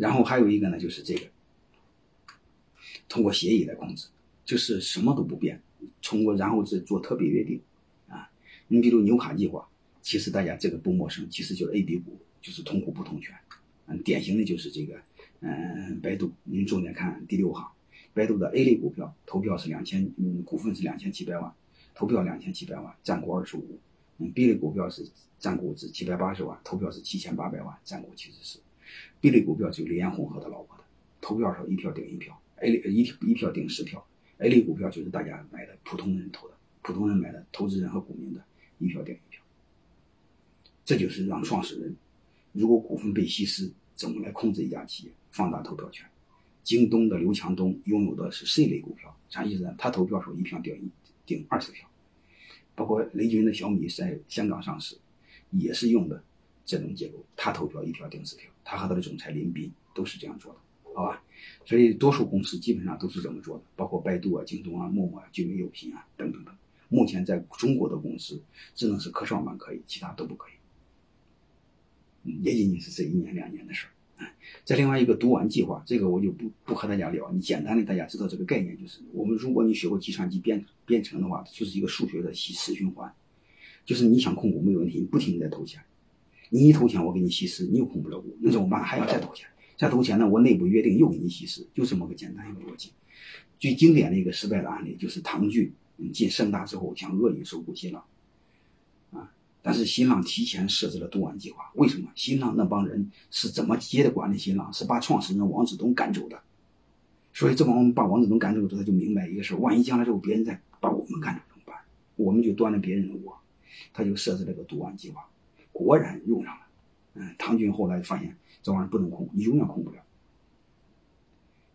然后还有一个呢，就是这个通过协议来控制，就是什么都不变，通过然后是做特别约定啊。你比如纽卡计划，其实大家这个不陌生，其实就是 A、B 股，就是同股不同权。嗯，典型的就是这个，嗯，百度，您重点看第六行，百度的 A 类股票投票是两千，嗯，股份是两千七百万，投票两千七百万，占股二十五。嗯，B 类股票是占股是七百八十万，投票是七千八百万，占股七十四。B 类股票就李彦宏和他老婆的，投票时候一票顶一票，A 类一一票顶十票。A 类股票就是大家买的普通人投的，普通人买的，投资人和股民的一票顶一票。这就是让创始人，如果股份被稀释，怎么来控制一家企业，放大投票权。京东的刘强东拥有的是 C 类股票，啥意思呢？他投票时候一票顶一顶二十票。包括雷军的小米在香港上市，也是用的这种结构，他投票一票顶十票，他和他的总裁林斌都是这样做的，好吧？所以多数公司基本上都是这么做的，包括百度啊、京东啊、陌陌啊、聚美优品啊等等等。目前在中国的公司，只能是科创板可以，其他都不可以。嗯，也仅仅是这一年两年的事儿。再另外一个读完计划，这个我就不不和大家聊。你简单的大家知道这个概念，就是我们如果你学过计算机编编程的话，就是一个数学的死循环，就是你想控股没有问题，你不停的在投钱，你一投钱我给你稀释，你又控不了股，那怎么办？还要再投钱，再投钱呢？我内部约定又给你稀释，就这么个简单一个逻辑。最经典的一个失败的案例就是唐骏进盛大之后想恶意收购新浪。啊但是新浪提前设置了读完计划，为什么？新浪那帮人是怎么接的管理？新浪是把创始人王志东赶走的，所以这帮人把王志东赶走之后，他就明白一个事万一将来之后别人再把我们赶走怎么办？我们就端了别人的锅，他就设置了个读完计划，果然用上了。嗯，唐军后来发现这玩意儿不能控，你永远控不了，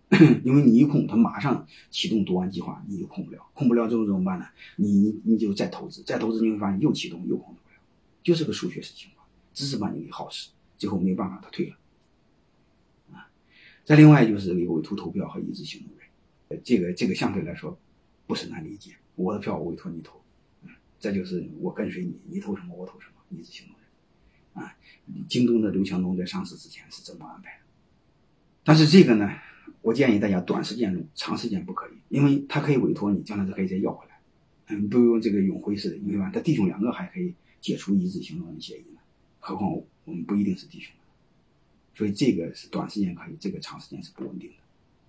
因为你一控，他马上启动读完计划，你就控不了，控不了之后怎么办呢？你你你就再投资，再投资你会发现又启动又控不了。就是个数学式情况，只是把你给耗死，最后没办法，他退了。啊，再另外就是一个委托投票和一致行动人，这个这个相对来说不是难理解。我的票我委托你投，嗯，再就是我跟随你，你投什么我投什么，一致行动人。啊，京东的刘强东在上市之前是这么安排的。但是这个呢，我建议大家短时间用，长时间不可以，因为他可以委托你，将来他可以再要回来。嗯，不用这个永辉似的，因为吧，他弟兄两个还可以。解除一致行动人协议呢？何况我们不一定是弟兄，所以这个是短时间可以，这个长时间是不稳定的，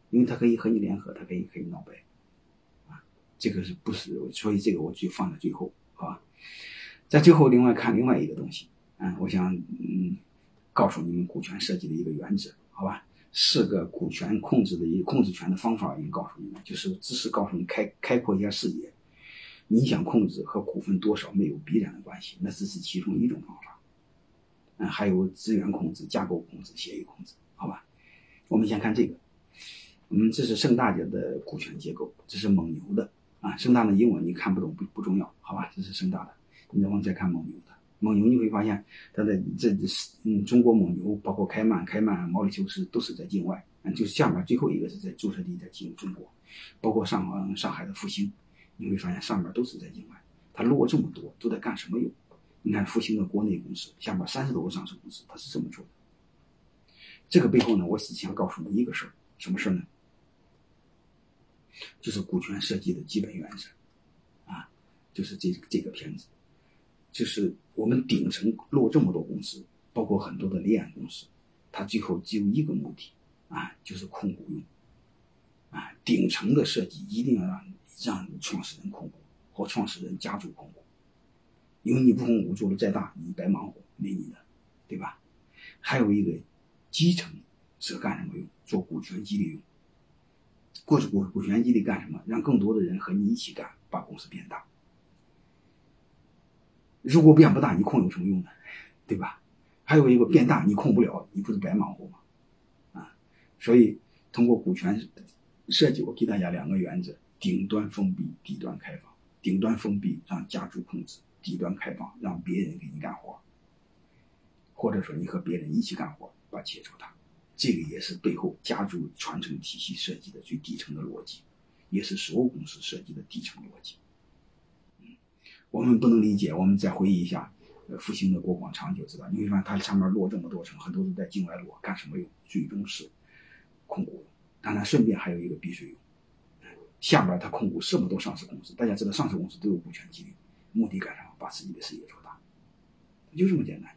因为他可以和你联合，他可以可以闹掰，啊，这个是不是？所以这个我就放在最后，好吧？在最后，另外看另外一个东西，嗯，我想嗯，告诉你们股权设计的一个原则，好吧？四个股权控制的一控制权的方法，已经告诉你们，就是只是告诉你开开阔一下视野。你想控制和股份多少没有必然的关系，那只是其中一种方法。嗯，还有资源控制、架构控制、协议控制，好吧？我们先看这个，嗯，这是盛大家的股权结构，这是蒙牛的啊。盛大的英文你看不懂不不重要，好吧？这是盛大的，你能不能再看蒙牛的，蒙牛你会发现它的这是嗯，中国蒙牛包括开曼、开曼、毛里求斯都是在境外，嗯，就是下面最后一个是在注册地在进中国，包括上上海的复兴。你会发现上面都是在境外，它落这么多都在干什么用？你看复兴的国内公司下面三十多个上市公司，它是这么做的。这个背后呢，我只想告诉你一个事儿，什么事儿呢？就是股权设计的基本原则，啊，就是这这个片子，就是我们顶层落这么多公司，包括很多的离岸公司，它最后只有一个目的，啊，就是控股用，啊，顶层的设计一定要让。让你创始人控股或创始人家族控股，因为你不控股做的再大，你白忙活没你的，对吧？还有一个基层是干什么用？做股权激励用。过去股股权激励干什么？让更多的人和你一起干，把公司变大。如果变不大，你控有什么用呢？对吧？还有一个变大，你控不了，你不是白忙活吗？啊，所以通过股权设计，我给大家两个原则。顶端封闭，底端开放。顶端封闭让家族控制，底端开放让别人给你干活，或者说你和别人一起干活，把企业做大。这个也是背后家族传承体系设计的最底层的逻辑，也是所有公司设计的底层逻辑。我们不能理解，我们再回忆一下，呃复兴的国广场就知道，你会发现它上面落这么多层，很多都在境外落，干什么用？最终是控股，当然顺便还有一个避税用。下边它控股这么多上市公司，大家知道上市公司都有股权激励，目的干什么？把自己的事业做大，就这么简单。